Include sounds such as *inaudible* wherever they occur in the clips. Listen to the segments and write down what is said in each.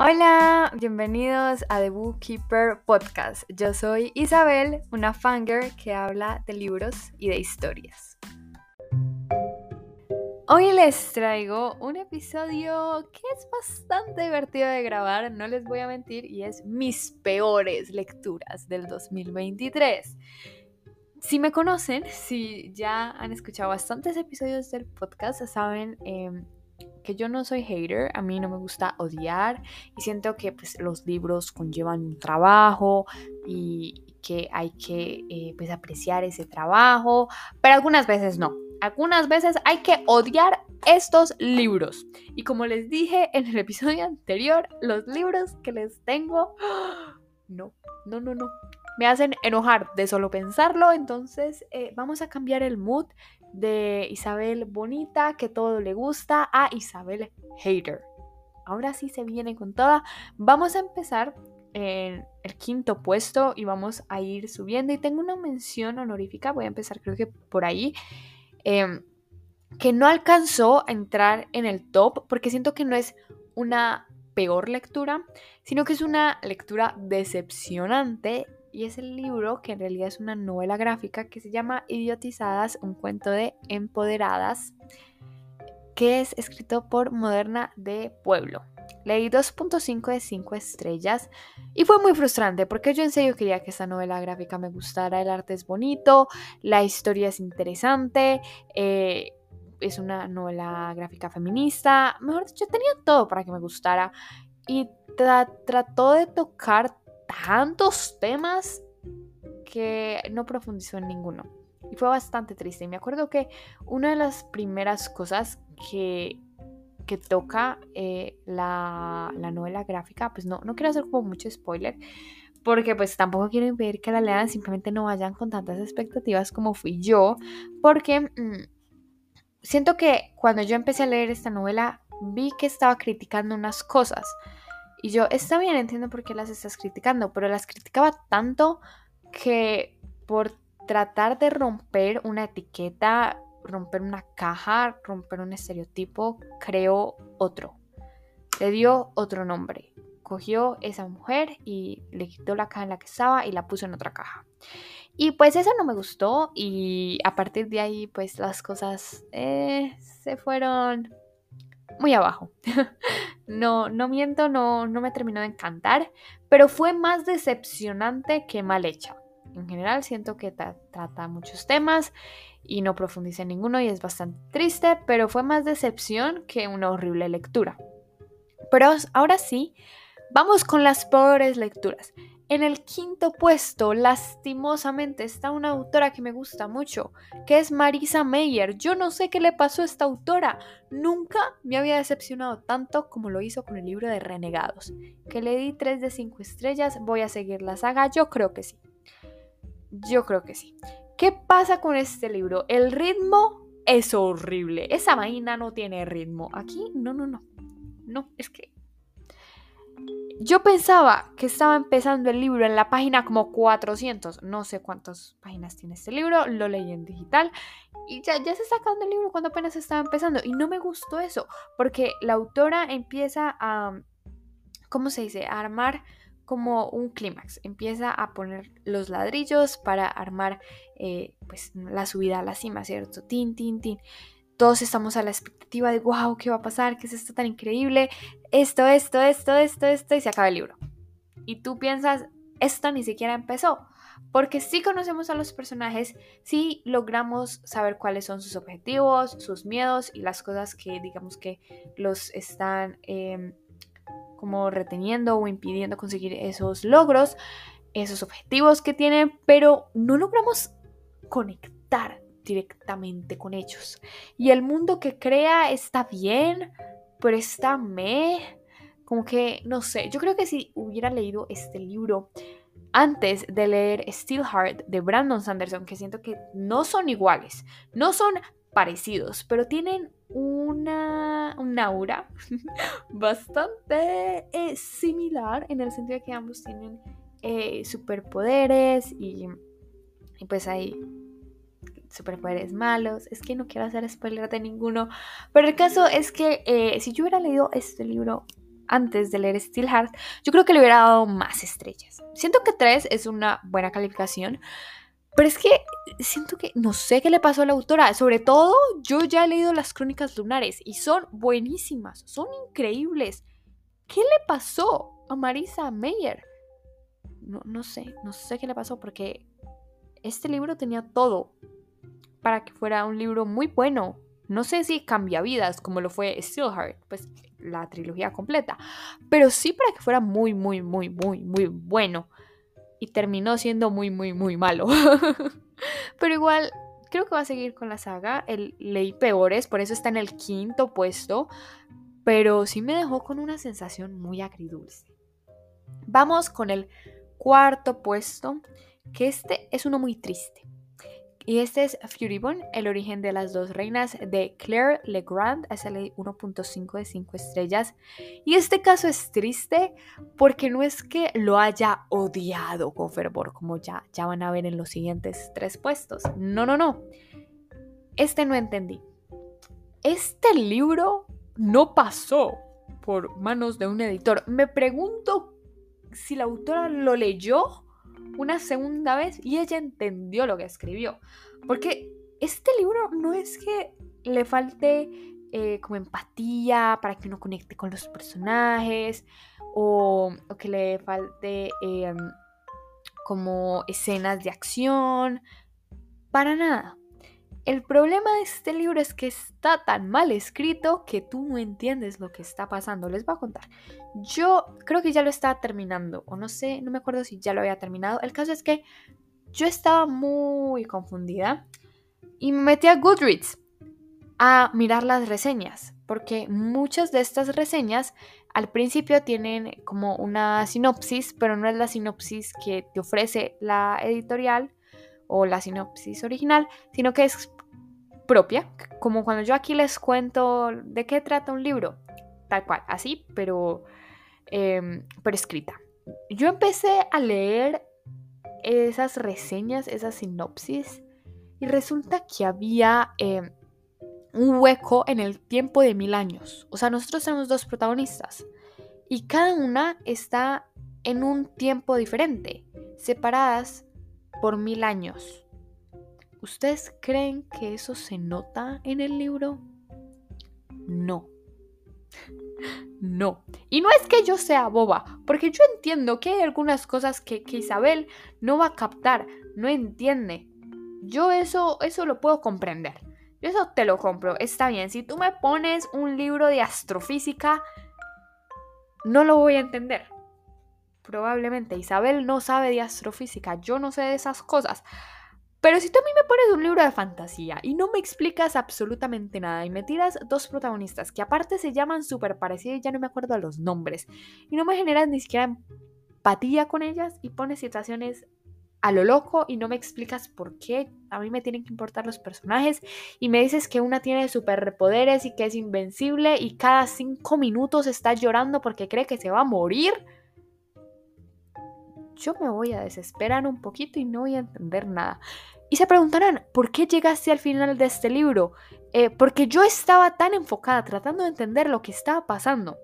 Hola, bienvenidos a The Bookkeeper Podcast. Yo soy Isabel, una fanger que habla de libros y de historias. Hoy les traigo un episodio que es bastante divertido de grabar, no les voy a mentir, y es mis peores lecturas del 2023. Si me conocen, si ya han escuchado bastantes episodios del podcast, saben eh, que yo no soy hater, a mí no me gusta odiar y siento que pues, los libros conllevan un trabajo y que hay que eh, pues, apreciar ese trabajo, pero algunas veces no. Algunas veces hay que odiar estos libros. Y como les dije en el episodio anterior, los libros que les tengo, *gasps* no, no, no, no. Me hacen enojar de solo pensarlo. Entonces eh, vamos a cambiar el mood de Isabel bonita, que todo le gusta, a Isabel hater. Ahora sí se viene con toda. Vamos a empezar en el quinto puesto y vamos a ir subiendo. Y tengo una mención honorífica, voy a empezar creo que por ahí, em, que no alcanzó a entrar en el top porque siento que no es una peor lectura, sino que es una lectura decepcionante y es el libro que en realidad es una novela gráfica que se llama Idiotizadas, un cuento de empoderadas, que es escrito por Moderna de Pueblo. Leí 2.5 de 5 estrellas y fue muy frustrante porque yo en serio quería que esta novela gráfica me gustara, el arte es bonito, la historia es interesante, eh, es una novela gráfica feminista, mejor dicho, tenía todo para que me gustara y trató de tocar tantos temas que no profundizó en ninguno. Y fue bastante triste. Y me acuerdo que una de las primeras cosas que, que toca eh, la, la, novela gráfica, pues no, no quiero hacer como mucho spoiler, porque pues tampoco quiero impedir que la lean, simplemente no vayan con tantas expectativas como fui yo, porque mm, siento que cuando yo empecé a leer esta novela, vi que estaba criticando unas cosas y yo, está bien, entiendo por qué las estás criticando, pero las criticaba tanto que por tratar de romper una etiqueta, romper una caja, romper un estereotipo, creó otro. Le dio otro nombre. Cogió esa mujer y le quitó la caja en la que estaba y la puso en otra caja. Y pues eso no me gustó y a partir de ahí pues las cosas eh, se fueron muy abajo. *laughs* no, no miento, no, no me terminó de encantar, pero fue más decepcionante que mal hecha. En general siento que trata muchos temas y no profundiza en ninguno y es bastante triste, pero fue más decepción que una horrible lectura. Pero ahora sí, vamos con las peores lecturas. En el quinto puesto, lastimosamente, está una autora que me gusta mucho, que es Marisa Meyer. Yo no sé qué le pasó a esta autora. Nunca me había decepcionado tanto como lo hizo con el libro de Renegados, que le di 3 de 5 estrellas. Voy a seguir la saga. Yo creo que sí. Yo creo que sí. ¿Qué pasa con este libro? El ritmo es horrible. Esa vaina no tiene ritmo. Aquí, no, no, no. No, es que yo pensaba que estaba empezando el libro en la página como 400. No sé cuántas páginas tiene este libro. Lo leí en digital. Y ya, se está acabando el libro cuando apenas estaba empezando. Y no me gustó eso. Porque la autora empieza a... ¿Cómo se dice? A armar como un clímax. Empieza a poner los ladrillos para armar eh, pues la subida a la cima, ¿cierto? Tin, tin, tin todos estamos a la expectativa de, wow, ¿qué va a pasar? ¿Qué es esto tan increíble? Esto, esto, esto, esto, esto, y se acaba el libro. Y tú piensas, esto ni siquiera empezó. Porque sí conocemos a los personajes, sí logramos saber cuáles son sus objetivos, sus miedos y las cosas que digamos que los están em, como reteniendo o impidiendo conseguir esos logros, esos objetivos que tienen, pero no logramos conectar directamente con ellos. Y el mundo que crea está bien, pero está. Como que, no sé, yo creo que si hubiera leído este libro antes de leer Steelheart de Brandon Sanderson, que siento que no son iguales, no son parecidos, pero tienen una, un aura *laughs* bastante eh, similar en el sentido de que ambos tienen eh, superpoderes y, y pues hay superpoderes malos. Es que no quiero hacer spoiler de ninguno. Pero el caso es que eh, si yo hubiera leído este libro antes de leer Steelheart, yo creo que le hubiera dado más estrellas. Siento que 3 es una buena calificación, pero es que siento que no sé qué le pasó a la autora. Sobre todo, yo ya he leído las crónicas lunares y son buenísimas, son increíbles. ¿Qué le pasó a Marisa Meyer? No, no sé, no sé qué le pasó porque este libro tenía todo para que fuera un libro muy bueno. No sé si cambia vidas como lo fue Steelheart, pues la trilogía completa, pero sí para que fuera muy, muy, muy, muy, muy bueno. Y terminó siendo muy, muy, muy malo. *laughs* pero igual, creo que va a seguir con la saga. El, leí peores, por eso está en el quinto puesto. Pero sí me dejó con una sensación muy agridulce. Vamos con el cuarto puesto, que este es uno muy triste. Y este es Furibon, el origen de las dos reinas de Claire Legrand, SLA 1.5 de 5 estrellas. Y este caso es triste porque no es que lo haya odiado con fervor, como ya, ya van a ver en los siguientes tres puestos. No, no, no. Este no entendí. Este libro no pasó por manos de un editor. Me pregunto si la autora lo leyó una segunda vez y ella entendió lo que escribió. Porque este libro no es que le falte eh, como empatía para que uno conecte con los personajes o, que le falte em, como escenas de acción. Para nada. El problema de este libro es que está tan mal escrito que tú no entiendes lo que está pasando. Les voy a contar. Yo creo que ya lo estaba terminando, o no sé, no me acuerdo si ya lo había terminado. El caso es que yo estaba muy confundida y me metí a Goodreads a mirar las reseñas, porque muchas de estas reseñas al principio tienen como una sinopsis, pero no es la sinopsis que te ofrece la editorial o la sinopsis original, sino que es propia, como cuando yo aquí les cuento de qué trata un libro, tal cual, así, pero, em, pero escrita. Yo empecé a leer esas reseñas, esas sinopsis, y resulta que había em, un hueco en el tiempo de mil años. O sea, nosotros tenemos dos protagonistas y cada una está en un tiempo diferente, separadas por mil años. ¿Ustedes creen que eso se nota en el libro? No. No. Y no es que yo sea boba, porque yo entiendo que hay algunas cosas que, Isabel no va a captar, no entiende. Yo eso, eso lo puedo comprender. Yo eso te lo compro. Está bien, si tú me pones un libro de astrofísica, no lo voy a entender. Probablemente Isabel no sabe de astrofísica, yo no sé de esas cosas. Pero si tú a mí me pones un libro de fantasía y no me explicas absolutamente nada y me tiras dos protagonistas que aparte se llaman súper parecidos y ya no me acuerdo los nombres y no me generas ni siquiera empatía con ellas y pones situaciones a lo loco y no me explicas por qué a mí me tienen que importar los personajes y me dices que una tiene superpoderes y que es invencible y cada cinco minutos está llorando porque cree que se va a morir yo me voy a desesperar un poquito y no voy a entender nada. Y se preguntarán, ¿por qué llegaste al final de este libro? Eh, porque yo estaba tan enfocada tratando de entender lo que estaba pasando.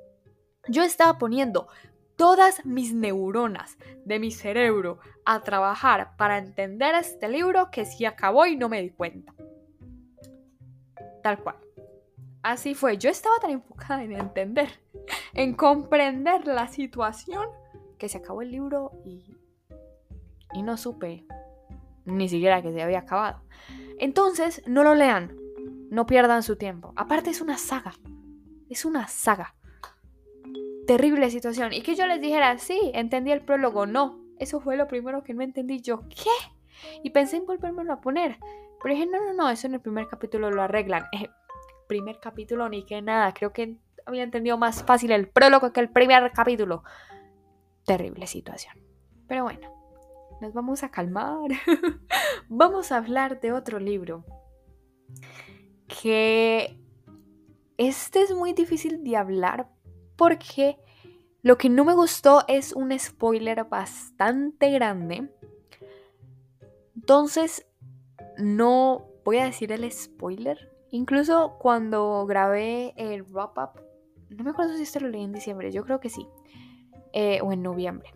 Yo estaba poniendo todas mis neuronas de mi cerebro a trabajar para entender este libro que se acabó y no me di cuenta. Tal cual. Así fue, yo estaba tan enfocada en entender, en comprender la situación que se acabó el libro y, y no supe ni siquiera que se había acabado. Entonces, no lo lean, no pierdan su tiempo. Aparte es una saga, es una saga. Terrible situación. Y que yo les dijera, sí, entendí el prólogo, no. Eso fue lo primero que no entendí yo. ¿Qué? Y pensé en volvérmelo a poner. Pero dije, no, no, no, eso en el primer capítulo lo arreglan. Eh, primer capítulo ni que nada. Creo que había entendido más fácil el prólogo que el primer capítulo terrible situación. Pero bueno, nos vamos a calmar. *laughs* vamos a hablar de otro libro. Que este es muy difícil de hablar porque lo que no me gustó es un spoiler bastante grande. Entonces, no voy a decir el spoiler. Incluso cuando grabé el wrap-up no me acuerdo si esto lo leí en diciembre, yo creo que sí, eh, o en noviembre.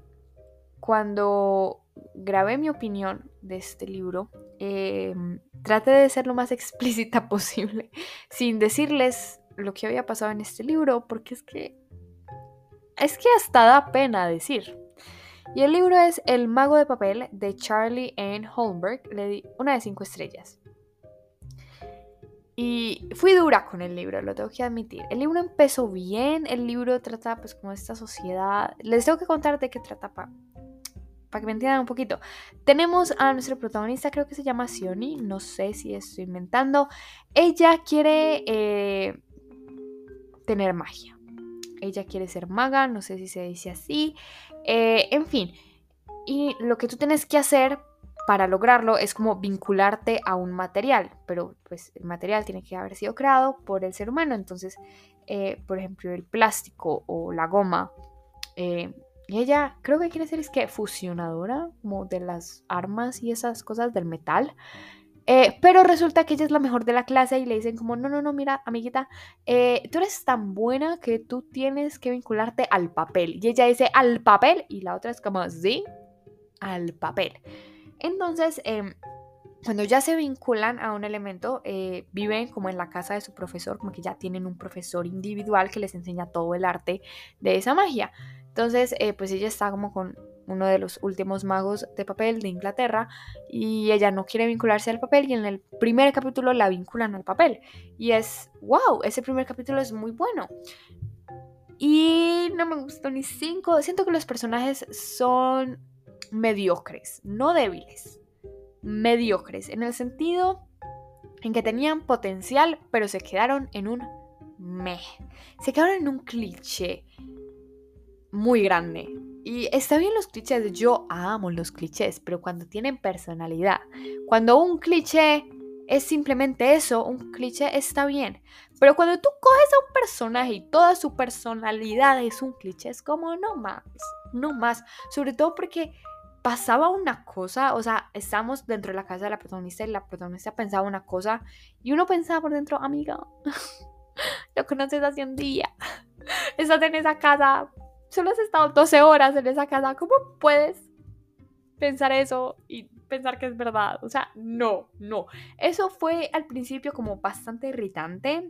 Cuando grabé mi opinión de este libro, eh, traté de ser lo más *laughs* explícita posible, sin decirles lo que había pasado en este libro, porque es que es que hasta da pena decir. Y el libro es El mago de papel de Charlie Ann Holmberg. Le di una de cinco estrellas. Y fui dura con el libro, lo tengo que admitir. El libro empezó bien, el libro trata pues como esta sociedad. Les tengo que contar de qué trata para que me entiendan un poquito. Tenemos a nuestra protagonista, creo que se llama Sioni, no sé si estoy inventando. Ella quiere eh, tener magia. Ella quiere ser maga, no sé si se dice así. Eh, en fin, y lo que tú tienes que hacer para lograrlo es como vincularte a un material, pero pues el material tiene que haber sido creado por el ser humano, entonces, eh, por ejemplo, el plástico o la goma, eh, y ella creo que quiere ser es que fusionadora como de las armas y esas cosas del metal. Eh, pero resulta que ella es la mejor de la clase y le dicen como, no, no, no, mira, amiguita, tú eres tan buena que tú tienes que vincularte al papel. Y ella dice, al papel. Y la otra es como, sí, al papel. Entonces, em, cuando ya se vinculan a un elemento, eh, viven como en la casa de su profesor, como que ya tienen un profesor individual que les enseña todo el arte de esa magia. Entonces, eh, pues ella está como con uno de los últimos magos de papel de Inglaterra y ella no quiere vincularse al papel y en el primer capítulo la vinculan al papel. Y es, wow, ese primer capítulo es muy bueno. Y no me gustó ni cinco. Siento que los personajes son mediocres, no débiles, mediocres, en el sentido en que tenían potencial, pero se quedaron en un meh. Se quedaron en un cliché muy grande. Y está bien los clichés, yo amo los clichés, pero cuando tienen personalidad, cuando un cliché es simplemente eso, un cliché está bien. Pero cuando tú coges a un personaje y toda su personalidad es un cliché, es como no más, no más. Sobre todo porque pasaba una cosa, o sea, estamos dentro de la casa de la protagonista y la protagonista pensaba una cosa y uno pensaba por dentro, amiga, *laughs* lo conoces hace un día, estás en esa casa, solo has estado 12 horas en esa casa, ¿cómo puedes pensar eso y pensar que es verdad? O sea, no, no. Eso fue al principio como bastante irritante,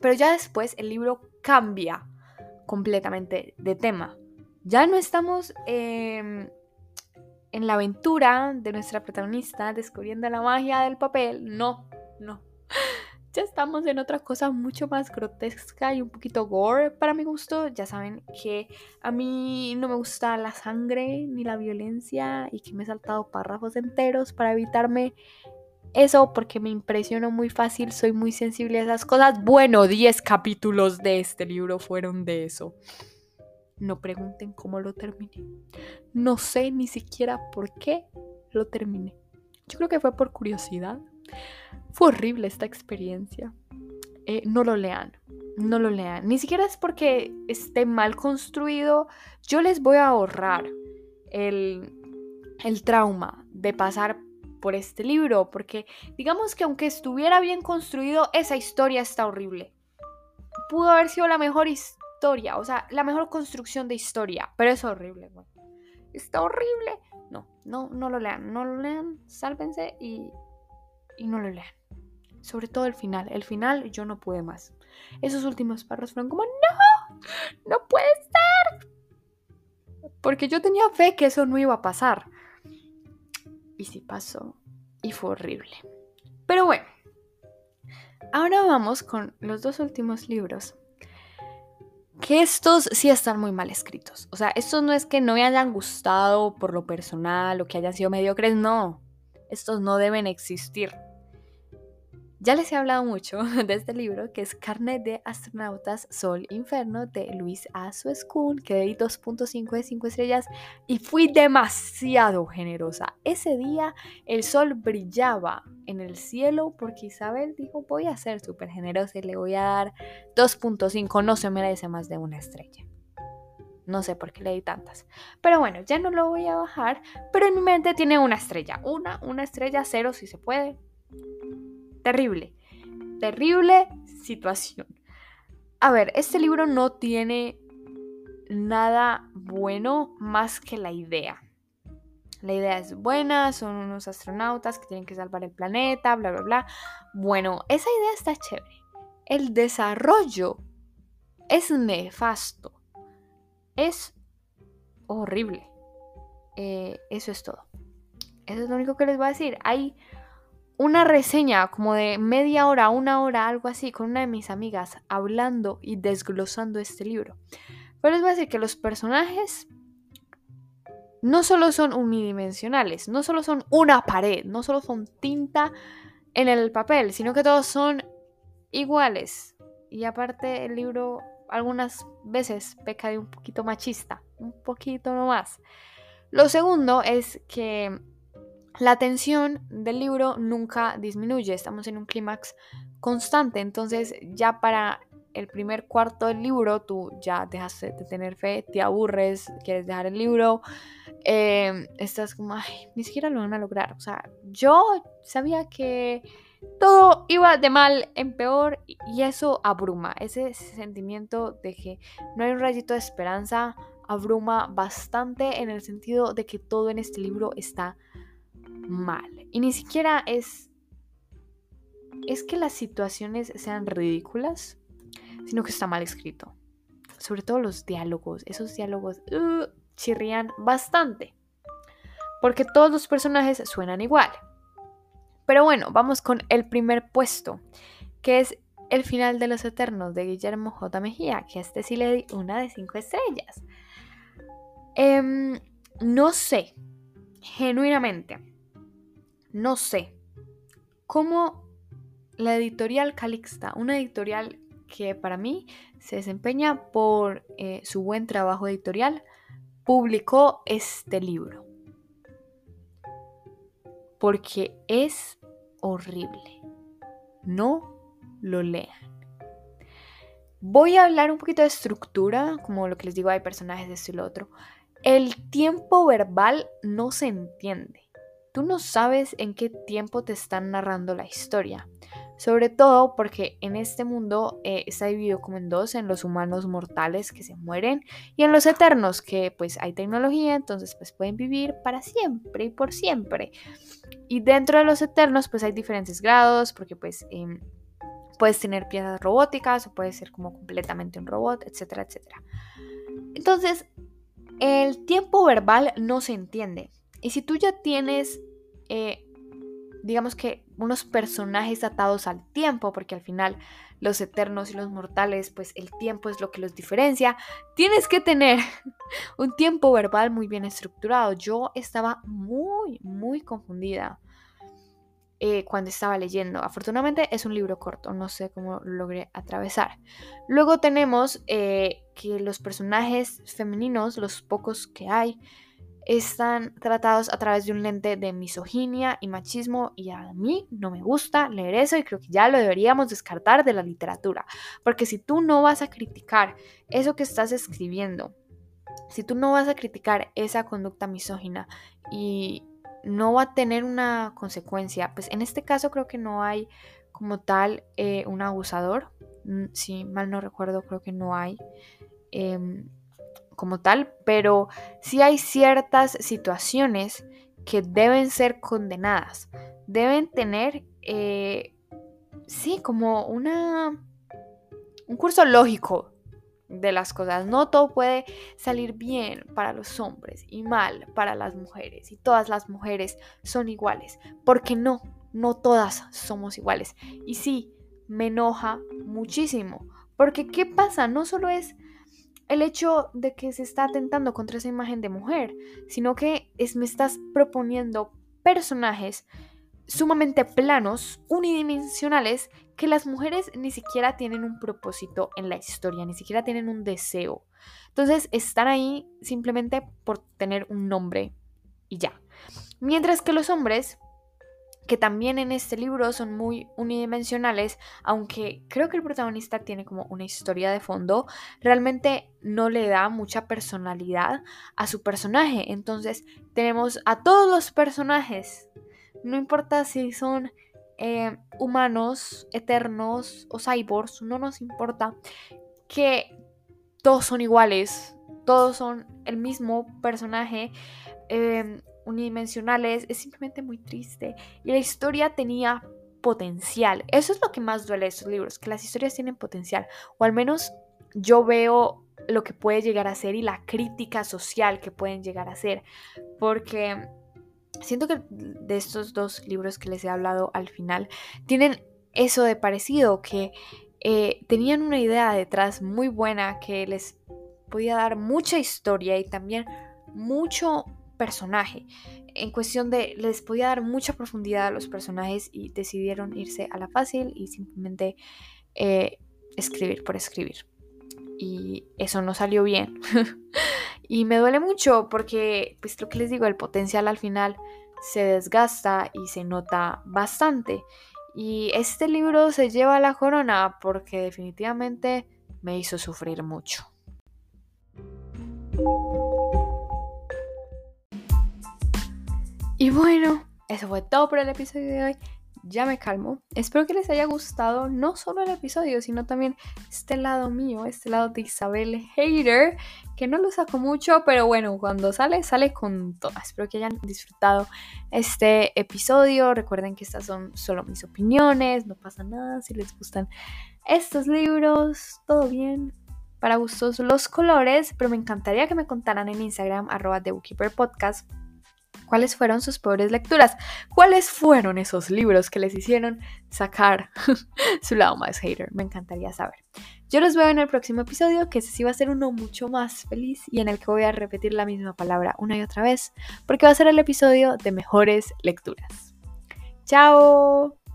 pero ya después el libro cambia completamente de tema. Ya no estamos... Eh, en la aventura de nuestra protagonista descubriendo la magia del papel, no, no. *gasps* Ya estamos en otra cosa mucho más grotesca y un poquito gore para mi gusto. Ya saben que a mí no me gusta la sangre ni la violencia y que me he saltado párrafos enteros para evitarme eso porque me impresionó muy fácil, soy muy sensible a esas cosas. Bueno, 10 capítulos de este libro fueron de eso. No pregunten cómo lo terminé. No sé ni siquiera por qué lo terminé. Yo creo que fue por curiosidad. Fue horrible esta experiencia. Eh, no lo lean, no lo lean. Ni siquiera es porque esté mal construido. Yo les voy a ahorrar el, el trauma de pasar por este libro, porque digamos que aunque estuviera bien construido, esa historia está horrible. Pudo haber sido la mejor historia historia, o sea, la mejor construcción de historia, pero es horrible, güey. Está horrible. No, no, no lo lean, no lo lean, sálvense y, y no lo lean. Sobre todo el final, el final yo no pude más. Esos últimos párrafos fueron como, no, no puede ser. Porque yo tenía fe que eso no iba a pasar. Y sí pasó. Y fue horrible. Pero bueno, ahora vamos con los dos últimos libros que estos sí están muy mal escritos. O sea, estos no es que no me hayan gustado por lo personal o que hayan sido mediocres, no. Estos no deben existir. Ya les he hablado mucho *laughs* de este libro que es Carnet de Astronautas Sol Inferno de Luis A. School, que di 2.5 de 5 estrellas y fui demasiado generosa. Ese día el sol brillaba en el cielo porque Isabel dijo voy a ser súper generosa y le voy a dar 2.5, no se merece más de una estrella. No sé por qué le di tantas. Pero bueno, ya no lo voy a bajar. Pero en mi mente tiene una estrella. Una, una estrella, cero si se puede Terrible, terrible situación. A ver, este libro no tiene nada bueno más que la idea. La idea es buena, son unos astronautas que tienen que salvar el planeta, bla, bla, bla. Bueno, esa idea está chévere. El desarrollo es nefasto. Es horrible. Eh, eso es todo. Eso es lo único que les voy a decir. Hay una reseña como de media hora, una hora, algo así, con una de mis amigas hablando y desglosando este libro. Pero les voy a decir que los personajes no solo son unidimensionales, no solo son una pared, no solo son tinta en el papel, sino que todos son iguales. Y aparte el libro algunas veces peca de un poquito machista, un poquito nomás. Lo segundo es que la tensión del libro nunca disminuye, estamos en un clímax constante, entonces ya para el primer cuarto del libro tú ya dejas de tener fe, te aburres, quieres dejar el libro, em, estás como, ay, ni siquiera lo van a lograr. O sea, yo sabía que todo iba de mal en peor y eso abruma, ese sentimiento de que no hay un rayito de esperanza abruma bastante en el sentido de que todo en este libro está mal. Y ni siquiera es es que las situaciones sean ridículas, sino que está mal escrito. Sobre todo los diálogos, esos diálogos uh, chirrían bastante. Porque todos los personajes suenan igual. Pero bueno, vamos con el primer puesto, que es El final de los Eternos de Guillermo J. Mejía, que a este sí le di una de cinco estrellas. Em, no sé, genuinamente, no sé cómo la editorial Calixta, una editorial que para mí se desempeña por eh, su buen trabajo editorial, publicó este libro. Porque es horrible. No lo lean. Voy a hablar un poquito de estructura, como lo que les digo, hay personajes de esto y lo otro. El tiempo verbal no se entiende. Tú no sabes en qué tiempo te están narrando la historia. Sobre todo porque en este mundo eh, está dividido como en dos, en los humanos mortales que se mueren y en los eternos que pues hay tecnología, entonces pues pueden vivir para siempre y por siempre. Y dentro de los eternos pues hay diferentes grados porque pues em, puedes tener piezas robóticas o puedes ser como completamente un robot, etcétera, etcétera. Entonces, el tiempo verbal no se entiende. Y si tú ya tienes eh, digamos que unos personajes atados al tiempo, porque al final los eternos y los mortales, pues el tiempo es lo que los diferencia, tienes que tener *laughs* un tiempo verbal muy bien estructurado. Yo estaba muy, muy confundida eh, cuando estaba leyendo. Afortunadamente es un libro corto, no sé cómo logré atravesar. Luego tenemos eh, que los personajes femeninos, los pocos que hay, están tratados a través de un lente de misoginia y machismo y a mí no me gusta leer eso y creo que ya lo deberíamos descartar de la literatura, porque si tú no vas a criticar eso que estás escribiendo, si tú no vas a criticar esa conducta misógina y no va a tener una consecuencia, pues en este caso creo que no hay como tal eh, un abusador, mm, si mal no recuerdo creo que no hay. Em, como tal, pero sí hay ciertas situaciones que deben ser condenadas. Deben tener, eh, sí, como una, un curso lógico de las cosas. No todo puede salir bien para los hombres y mal para las mujeres. Y todas las mujeres son iguales. Porque no, no todas somos iguales. Y sí, me enoja muchísimo. Porque ¿qué pasa? No solo es el hecho de que se está atentando contra esa imagen de mujer, sino que es, me estás proponiendo personajes sumamente planos, unidimensionales, que las mujeres ni siquiera tienen un propósito en la historia, ni siquiera tienen un deseo. Entonces están ahí simplemente por tener un nombre y ya. Mientras que los hombres que también en este libro son muy unidimensionales, aunque creo que el protagonista tiene como una historia de fondo, realmente no le da mucha personalidad a su personaje. Entonces tenemos a todos los personajes, no importa si son eh, humanos, eternos o cyborgs, no nos importa. que todos son iguales, todos son el mismo personaje, em, unidimensionales, es simplemente muy triste. Y la historia tenía potencial. Eso es lo que más duele de estos libros, que las historias tienen potencial, o al menos yo veo lo que puede llegar a ser y la crítica social que pueden llegar a ser, porque siento que de estos dos libros que les he hablado al final tienen eso de parecido, que eh, tenían una idea detrás muy buena que les podía dar mucha historia y también mucho personaje. En cuestión de, les podía dar mucha profundidad a los personajes y decidieron irse a la fácil y simplemente eh, escribir por escribir. Y eso no salió bien. *laughs* y me duele mucho porque, pues lo que les digo, el potencial al final se desgasta y se nota bastante. Y este libro se lleva la corona porque definitivamente me hizo sufrir mucho. Y bueno, eso fue todo por el episodio de hoy. Ya me calmo. Espero que les haya gustado no solo el episodio, sino también este lado mío, este lado de Isabel Hater, que no lo saco mucho, pero bueno, cuando sale, sale con todas. Espero que hayan disfrutado este episodio. Recuerden que estas son solo mis opiniones, no pasa nada si les gustan estos libros, todo bien para gustos los colores, pero me encantaría que me contaran en Instagram, arroba The Podcast, cuáles fueron sus peores lecturas, cuáles fueron esos libros que les hicieron sacar *laughs* su lado más hater. Me encantaría saber. Yo los veo en el próximo episodio, que ese sí va a ser uno mucho más feliz y en el que voy a repetir la misma palabra una y otra vez, porque va a ser el episodio de mejores lecturas. ¡Chao!